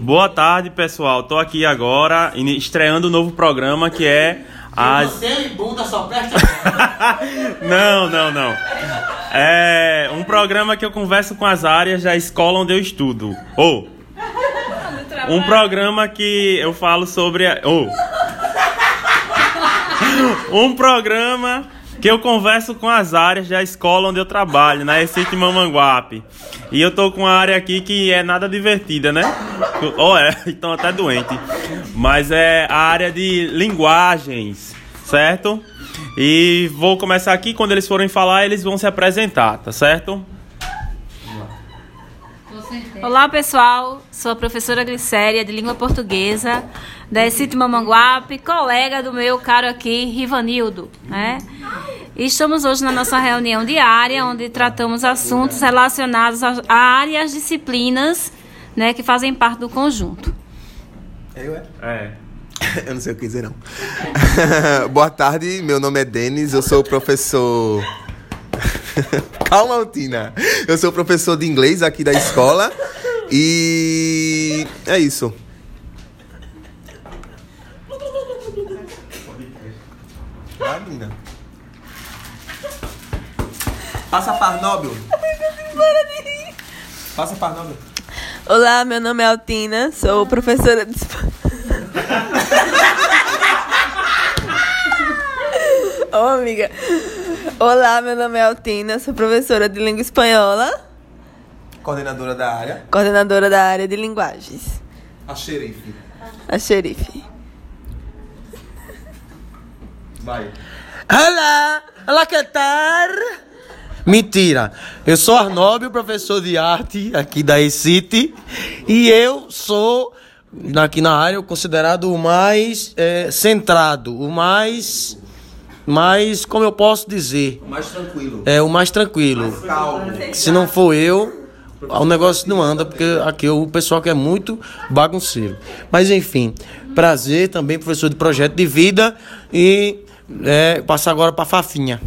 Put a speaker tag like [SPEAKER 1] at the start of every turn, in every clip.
[SPEAKER 1] Boa tarde, pessoal. Tô aqui agora estreando um novo programa que é as.
[SPEAKER 2] Você e bunda só presta.
[SPEAKER 1] não, não, não. É um programa que eu converso com as áreas da escola onde eu estudo. Ou um programa que eu falo sobre. Ou um programa que eu converso com as áreas da escola onde eu trabalho, na Recife Mamanguape. E eu tô com uma área aqui que é nada divertida, né? Ou é, então até doente. Mas é a área de linguagens, certo? E vou começar aqui, quando eles forem falar, eles vão se apresentar, tá certo?
[SPEAKER 3] Olá pessoal, sou a professora Glicéria de língua portuguesa da Excite Mamanguape, colega do meu caro aqui, Rivanildo, né? E estamos hoje na nossa reunião diária, onde tratamos assuntos relacionados a a área e às disciplinas né, que fazem parte do conjunto.
[SPEAKER 4] Eu, é?
[SPEAKER 1] É.
[SPEAKER 4] Eu não sei o que dizer, não. Boa tarde, meu nome é Denis, eu sou professor. Calma, Altina. Eu sou professor de inglês aqui da escola. E é isso. Vai, menina. Passa para Arnóbio. Passa para Arnóbio.
[SPEAKER 5] Olá, meu nome é Altina, sou professora de espanhol. Ô, amiga. Olá, meu nome é Altina, sou professora de língua espanhola,
[SPEAKER 4] Coordenadora da área.
[SPEAKER 5] coordenadora da área de linguagens,
[SPEAKER 4] A xerife.
[SPEAKER 5] a xerife.
[SPEAKER 4] Vai.
[SPEAKER 2] Olá! Olá, que tal? Mentira! Eu sou Arnóbio, professor de arte aqui da E-City. E eu sou, aqui na área, considerado o mais eh, centrado, o mais. Mais, como eu posso dizer?
[SPEAKER 4] Mais tranquilo.
[SPEAKER 2] É o mais tranquilo.
[SPEAKER 4] Calmo.
[SPEAKER 2] Se não for eu, o negócio não anda, porque aqui o pessoal que é muito bagunceiro. Mas enfim, prazer também, professor de projeto de vida. E é, passar agora pra Fafinha.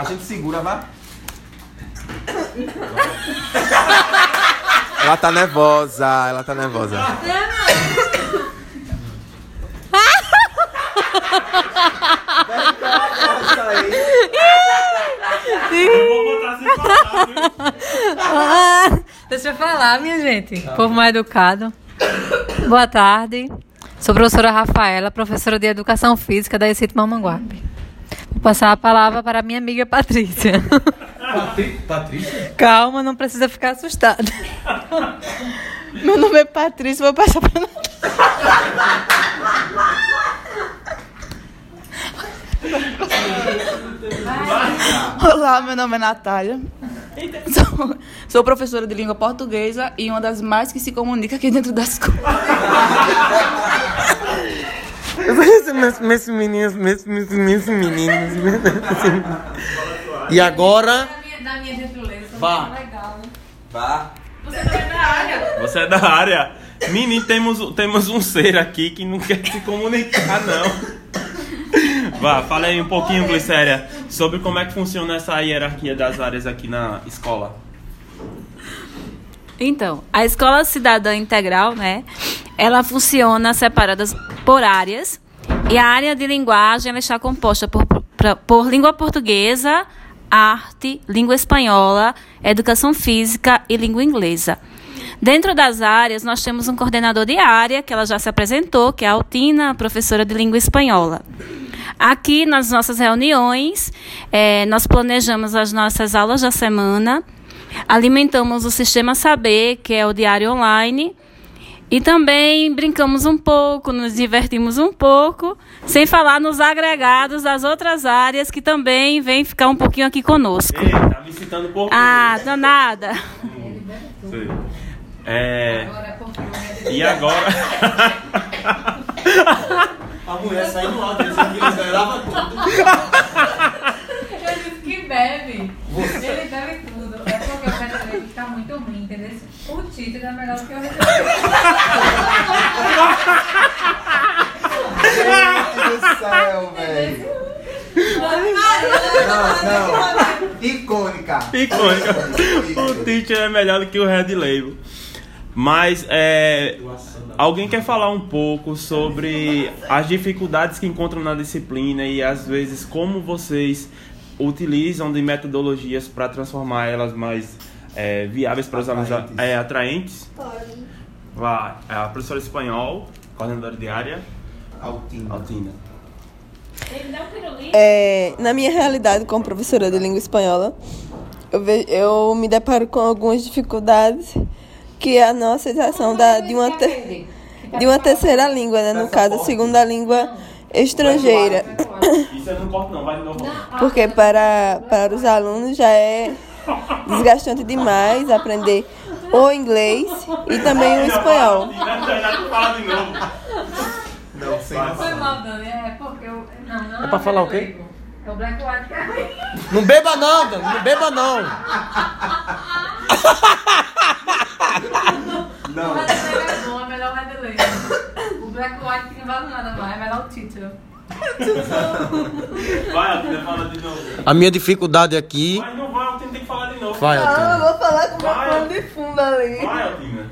[SPEAKER 4] A gente segura, vá. Ela tá nervosa, ela tá nervosa.
[SPEAKER 6] Deixa eu falar, minha gente. Povo mais educado. Boa tarde. Sou professora Rafaela, professora de Educação Física da Excite Mamanguape. Vou passar a palavra para a minha amiga Patrícia.
[SPEAKER 2] Patrícia?
[SPEAKER 6] Calma, não precisa ficar assustada.
[SPEAKER 5] Meu nome é Patrícia, vou passar pra Olá, meu nome é Natália. Sou, sou professora de língua portuguesa e uma das mais que se comunica aqui dentro da escola.
[SPEAKER 2] Meus meninos, meus meus meninos. E agora.
[SPEAKER 6] Da minha gentileza,
[SPEAKER 2] Vá.
[SPEAKER 6] legal.
[SPEAKER 4] Vá.
[SPEAKER 1] Você é da área. Menino, temos, temos um ser aqui que não quer se comunicar, não. Vá, fala aí um pouquinho, Glicéria, sobre como é que funciona essa hierarquia das áreas aqui na escola.
[SPEAKER 3] Então, a Escola Cidadã Integral, né? Ela funciona separadas por áreas. E a área de linguagem está composta por, pra- por língua portuguesa, arte, língua espanhola, educação física e língua inglesa. Dentro das áreas, nós temos um coordenador de área, que ela já se apresentou, que é a Altina, professora de língua espanhola. Aqui, nas nossas reuniões, eh, nós planejamos as nossas aulas da semana, alimentamos o Sistema Saber, que é o diário online, e também brincamos um pouco, nos divertimos um pouco, sem falar nos agregados das outras áreas que também vêm ficar um pouquinho aqui conosco.
[SPEAKER 1] Ei, tá me citando por
[SPEAKER 3] Ah, danada.
[SPEAKER 1] Sei. É. E agora?
[SPEAKER 2] A mulher saiu do lado, disse que liberava tudo.
[SPEAKER 6] Ele disse que bebe. Ele bebe tudo. Está muito ruim, entendeu? O título é melhor do que o recebido.
[SPEAKER 4] Meu Deus do céu, velho. Não, não. Icônica.
[SPEAKER 1] Icônica. O teacher é melhor do que o Red Label. Mas é, alguém quer falar um pouco sobre as dificuldades que encontram na disciplina e às vezes como vocês utilizam de metodologias para transformar elas mais é, viáveis para os alunos
[SPEAKER 4] Atraentes.
[SPEAKER 1] é, atraentes? Vai, é a professora espanhol, coordenadora de área,
[SPEAKER 4] Altina.
[SPEAKER 1] Altina.
[SPEAKER 7] É, na minha realidade como professora de língua espanhola, eu, ve- eu me deparo com algumas dificuldades que é a não aceitação da, de, uma te- de uma terceira língua, né? no caso, a segunda língua estrangeira.
[SPEAKER 1] Isso eu não corto não, vai de novo.
[SPEAKER 7] Porque para, para os alunos já é desgastante demais aprender o inglês e também o espanhol.
[SPEAKER 1] Fala de novo.
[SPEAKER 4] Não, sem
[SPEAKER 6] Foi mal, Dani. É porque eu. Não, não.
[SPEAKER 2] É pra falar o quê?
[SPEAKER 6] É o Black White que é.
[SPEAKER 2] Não beba não, Dani, não beba não.
[SPEAKER 4] Não.
[SPEAKER 6] Mas é bom, é melhor Red Label. O Black White que não vale nada mais, é melhor o título.
[SPEAKER 1] Vai, Altina, fala de novo.
[SPEAKER 2] A minha dificuldade aqui.
[SPEAKER 1] Vai, Altina.
[SPEAKER 7] vou falar com
[SPEAKER 1] meu pano
[SPEAKER 7] de fundo ali.
[SPEAKER 1] Vai, Altina.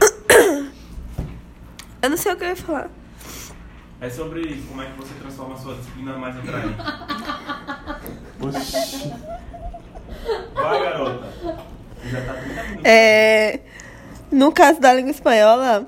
[SPEAKER 7] Eu não sei o que eu ia falar.
[SPEAKER 1] É sobre como é que você transforma a sua disciplina mais atraente. Vai, garota. Já tá 30 minutos.
[SPEAKER 7] É, no caso da língua espanhola,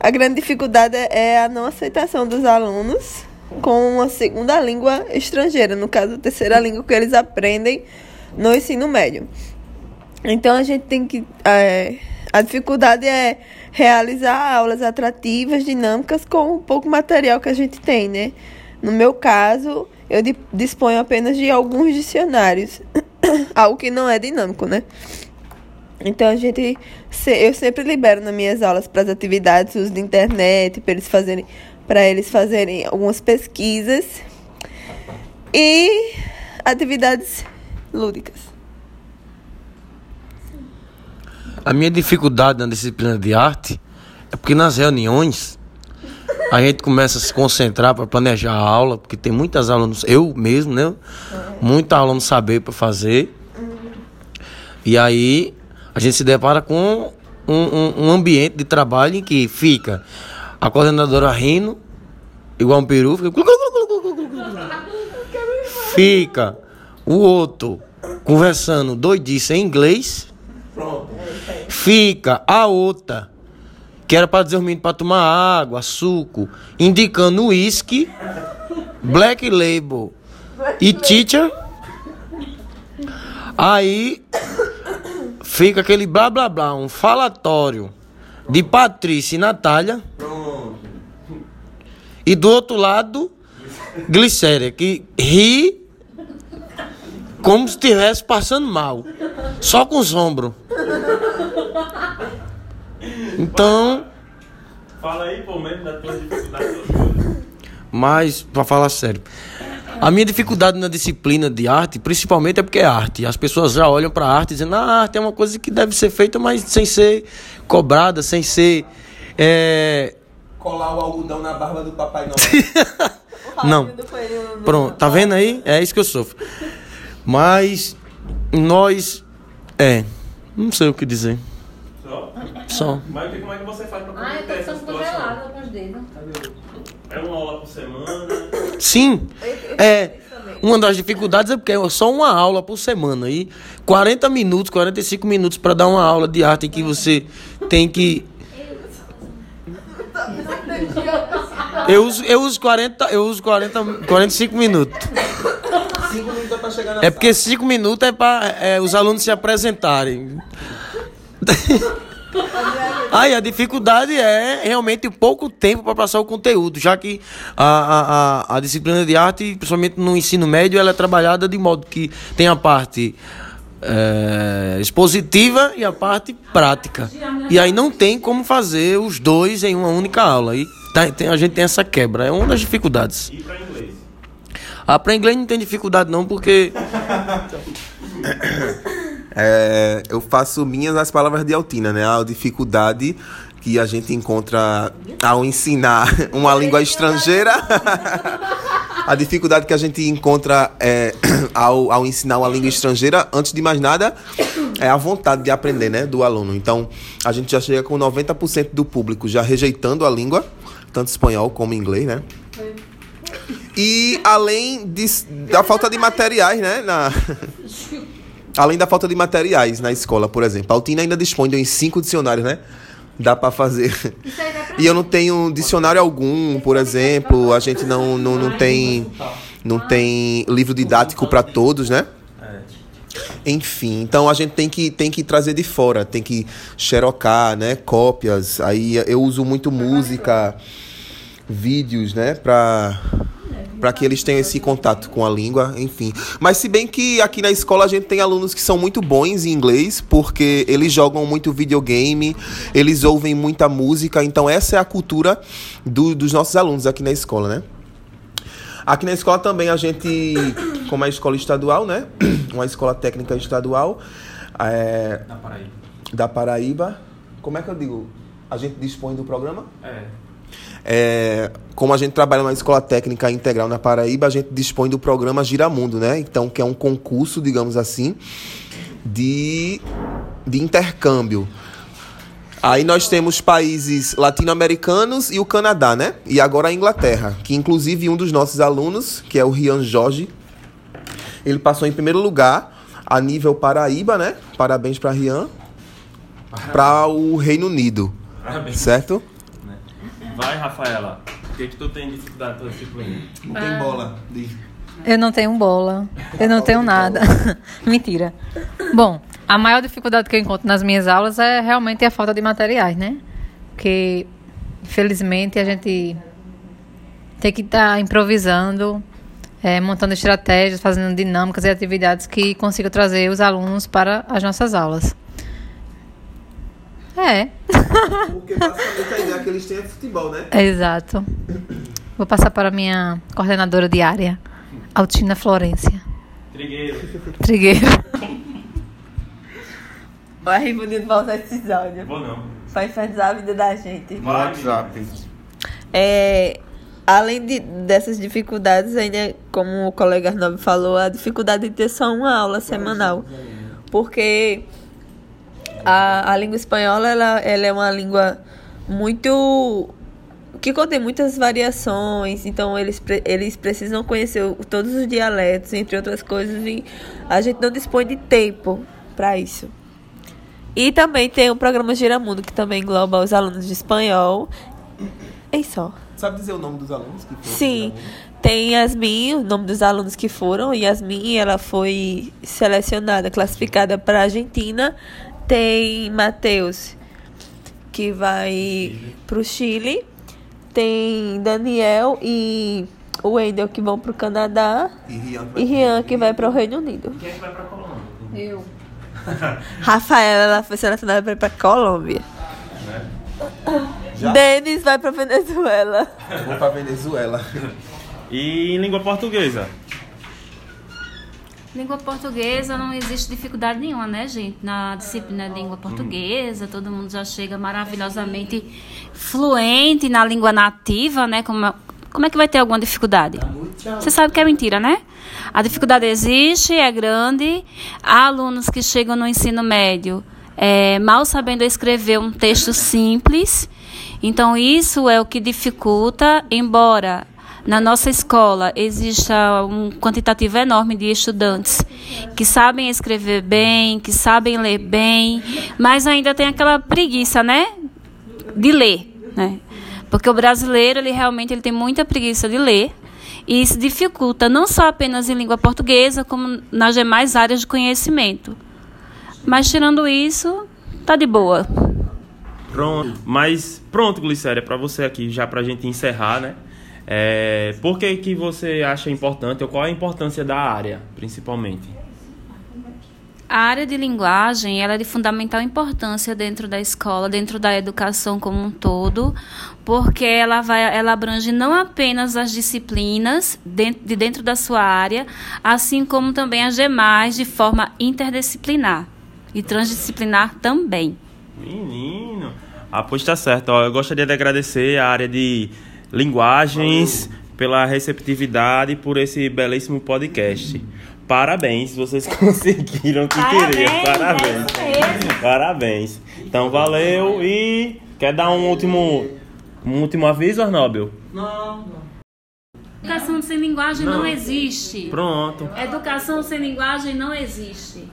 [SPEAKER 7] a grande dificuldade é a não aceitação dos alunos com uma segunda língua estrangeira, no caso, a terceira língua que eles aprendem no ensino médio. Então, a gente tem que. é, a dificuldade é realizar aulas atrativas, dinâmicas, com o pouco material que a gente tem, né? No meu caso, eu di- disponho apenas de alguns dicionários, algo que não é dinâmico, né? Então a gente, eu sempre libero nas minhas aulas para as atividades, uso de internet, para eles fazerem, para eles fazerem algumas pesquisas e atividades lúdicas.
[SPEAKER 2] A minha dificuldade na disciplina de arte é porque nas reuniões a gente começa a se concentrar para planejar a aula, porque tem muitas aulas, eu mesmo, né? Muita aula no saber para fazer. E aí a gente se depara com um, um- um ambiente de trabalho em que fica a coordenadora rindo, igual um peru, fica. Fica o outro conversando doidice em inglês. Fica a outra, que era para dizer os meninos para tomar água, suco, indicando uísque, black label e teacher. Aí fica aquele blá blá blá, um falatório de Patrícia e Natália. E do outro lado, Glicéria, que ri como se estivesse passando mal. Só com os ombros. Então,
[SPEAKER 1] Fala aí, pô, mesmo da tua dificuldade.
[SPEAKER 2] mas, pra falar sério, a minha dificuldade na disciplina de arte, principalmente é porque é arte. As pessoas já olham pra arte dizendo, ah, a arte é uma coisa que deve ser feita, mas sem ser cobrada, sem ser. é,
[SPEAKER 4] Colar o algodão na barba do Papai Noel.
[SPEAKER 2] Não. Pronto, tá vendo aí? É isso que eu sofro. Mas nós. É. Não sei o que dizer.
[SPEAKER 1] Só?
[SPEAKER 2] Só.
[SPEAKER 1] Mas como é que você faz pra
[SPEAKER 6] Ai, eu
[SPEAKER 1] converter
[SPEAKER 6] tô
[SPEAKER 1] essa
[SPEAKER 6] ficando
[SPEAKER 1] situação?
[SPEAKER 6] congelada com os dedos.
[SPEAKER 1] É uma aula por semana.
[SPEAKER 2] Sim. É. Uma das dificuldades é porque é só uma aula por semana. E 40 minutos, 45 minutos para dar uma aula de arte em que você tem que. Eu uso, eu uso 40, eu uso 40, 45 minutos.
[SPEAKER 4] Cinco minutos pra chegar na
[SPEAKER 2] É porque 5 minutos é para os alunos se apresentarem. Aí a dificuldade é realmente pouco tempo para passar o conteúdo, já que a, a, a, disciplina de arte, principalmente no ensino médio, ela é trabalhada de modo que tem a parte é, expositiva e a parte prática. E aí não tem como fazer os dois em uma única aula. E tá- tem- a gente tem essa quebra, é uma das dificuldades.
[SPEAKER 1] E pra inglês?
[SPEAKER 2] Ah, para inglês não tem dificuldade não, porque
[SPEAKER 4] É, eu faço minhas as palavras de Altina, né? A dificuldade que a gente encontra ao ensinar uma língua estrangeira A dificuldade que a gente encontra é, ao, ao ensinar uma língua estrangeira, antes de mais nada, é a vontade de aprender, né, do aluno. Então, a gente já chega com 90% do público já rejeitando a língua, tanto espanhol como inglês, né? E além de, da falta de materiais, né, na Além da falta de materiais na escola, por exemplo. A Altina ainda dispõe de uns cinco dicionários, né? Dá pra fazer. E eu não tenho dicionário algum, por exemplo. A gente não, não, não tem não tem livro didático para todos, né? Enfim, então a gente tem que, tem que trazer de fora, tem que xerocar, né? Cópias. Aí eu uso muito música, vídeos, né? Pra, para que eles tenham esse contato com a língua, enfim. Mas se bem que aqui na escola a gente tem alunos que são muito bons em inglês, porque eles jogam muito videogame, eles ouvem muita música, então essa é a cultura do, dos nossos alunos aqui na escola, né? Aqui na escola também a gente, como é a escola estadual, né? Uma escola técnica estadual é,
[SPEAKER 1] Da Paraíba.
[SPEAKER 4] da Paraíba. Como é que eu digo? A gente dispõe do programa?
[SPEAKER 1] É.
[SPEAKER 4] É, como a gente trabalha numa escola técnica integral na Paraíba, a gente dispõe do programa Giramundo, né? Então, que é um concurso, digamos assim, de, de intercâmbio. Aí nós temos países latino-americanos e o Canadá, né? E agora a Inglaterra, que inclusive um dos nossos alunos, que é o Rian Jorge, ele passou em primeiro lugar a nível Paraíba, né? Parabéns para Rian. Para o Reino Unido,
[SPEAKER 1] Parabéns.
[SPEAKER 4] certo?
[SPEAKER 1] Vai, Rafaela. O que, que tu tem dificuldade com essa disciplina?
[SPEAKER 4] Não tem bola.
[SPEAKER 6] Eu não tenho bola. Eu não tenho nada. Mentira. Bom, a maior dificuldade que eu encontro nas minhas aulas é realmente a falta de materiais, né? Porque, infelizmente, a gente tem que estar improvisando, eh, montando estratégias, fazendo dinâmicas e atividades que consigam trazer os alunos para as nossas aulas. É,
[SPEAKER 4] Porque basicamente a ideia que eles têm é futebol, né?
[SPEAKER 6] exato. Vou passar para a minha coordenadora diária, Altina Florência.
[SPEAKER 1] Trigueiro.
[SPEAKER 6] Trigueiro.
[SPEAKER 7] Vai bonito pra usar esse áudio.
[SPEAKER 1] Vou não.
[SPEAKER 7] Pra infernizar a vida da gente.
[SPEAKER 1] Vai,
[SPEAKER 7] É, além de, dessas dificuldades, ainda, como o colega Arnob falou, a dificuldade de ter só uma aula semanal. Porque a, a língua espanhola ela, ela é uma língua muito. que contém muitas variações, então eles, eles precisam conhecer todos os dialetos, entre outras coisas, e a gente não dispõe de tempo para isso. E também tem o programa Giramundo, que também engloba os alunos de espanhol. É só.
[SPEAKER 4] Sabe dizer o nome dos alunos que foram?
[SPEAKER 7] Sim. Tem Yasmin, o nome dos alunos que foram. Yasmin, ela foi selecionada, classificada para a Argentina. Tem Matheus, que vai para o Chile. Tem Daniel e o Wendel, que vão para o Canadá.
[SPEAKER 4] E Rian
[SPEAKER 7] E Rian, que vai para o Reino Unido.
[SPEAKER 1] Quem é que vai pra Colômbia?
[SPEAKER 6] Eu.
[SPEAKER 7] Rafaela, ela foi selecionada para ir para Colômbia.
[SPEAKER 4] Já?
[SPEAKER 7] Denis vai para Venezuela.
[SPEAKER 4] Eu vou pra Venezuela.
[SPEAKER 1] E em língua portuguesa?
[SPEAKER 3] Língua portuguesa não existe dificuldade nenhuma, né, gente? Na disciplina de língua portuguesa, todo mundo já chega maravilhosamente fluente na língua nativa, né? Como, como é que vai ter alguma dificuldade? Você sabe que é mentira, né? A dificuldade existe, é grande. Há alunos que chegam no ensino médio é, mal sabendo escrever um texto simples. Então, isso é o que dificulta, embora na nossa escola exista um quantitativo enorme de estudantes que sabem escrever bem, que sabem ler bem, mas ainda tem aquela preguiça, né? De ler, né? Porque o brasileiro, ele realmente ele tem muita preguiça de ler. E isso dificulta não só apenas em língua portuguesa, como nas demais áreas de conhecimento. Mas tirando isso, tá de boa.
[SPEAKER 1] Pronto. Mas pronto, Glicéria, pra você aqui, já pra gente encerrar, né? É, por que, que você acha importante, ou qual é a importância da área, principalmente?
[SPEAKER 3] A área de linguagem ela é de fundamental importância dentro da escola, dentro da educação como um todo, porque ela, vai, ela abrange não apenas as disciplinas dentro, de dentro da sua área, assim como também as demais de forma interdisciplinar e transdisciplinar também.
[SPEAKER 1] Menino. Ah, pois tá certo. Ó, eu gostaria de agradecer a área de linguagens pela receptividade e por esse belíssimo podcast. Parabéns, vocês conseguiram o que queriam. Parabéns. Parabéns. Então valeu e quer dar um último um último aviso, Arnóbio?
[SPEAKER 3] Educação sem linguagem não existe.
[SPEAKER 1] Pronto.
[SPEAKER 3] Educação sem linguagem não existe.